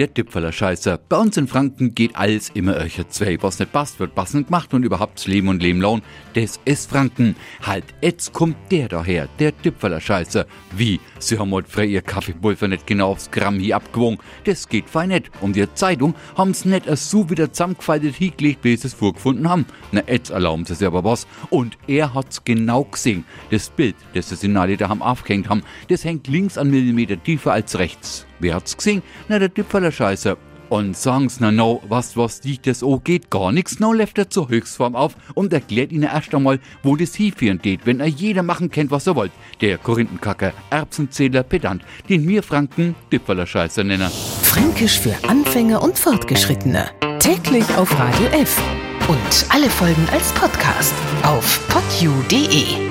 der Tippfeller Scheiße. Bei uns in Franken geht alles immer öcher zwei. Was nicht passt, wird passend gemacht und überhaupt Leben und Leben lohn. Das ist Franken. Halt, jetzt kommt der daher, der Tippfeller Scheiße. Wie? Sie haben heute frei ihr Kaffeepulver nicht genau aufs Gramm hier abgewogen. Das geht fein nicht. Und die Zeitung haben haben's nicht so wieder zusammengefaltet hingelegt, wie sie es vorgefunden haben. Na, jetzt erlauben sie sich aber was. Und er hat's genau gesehen. Das Bild, das sie in da haben aufgehängt haben, das hängt links an Millimeter tiefer als rechts. Wer hat's gesehen? Na, der Tippfeller Scheiße. Und sagen's na no, was was dich das o geht gar nix, no läuft er zur Höchstform auf und erklärt ihnen erst einmal, wo das hinführen geht, wenn er jeder machen kennt, was er wollt. Der Korinthenkacker, Erbsenzähler, Pedant, den wir Franken Tippfeller Scheiße nennen. Fränkisch für Anfänger und Fortgeschrittene. Täglich auf Radio F. Und alle Folgen als Podcast auf podu.de.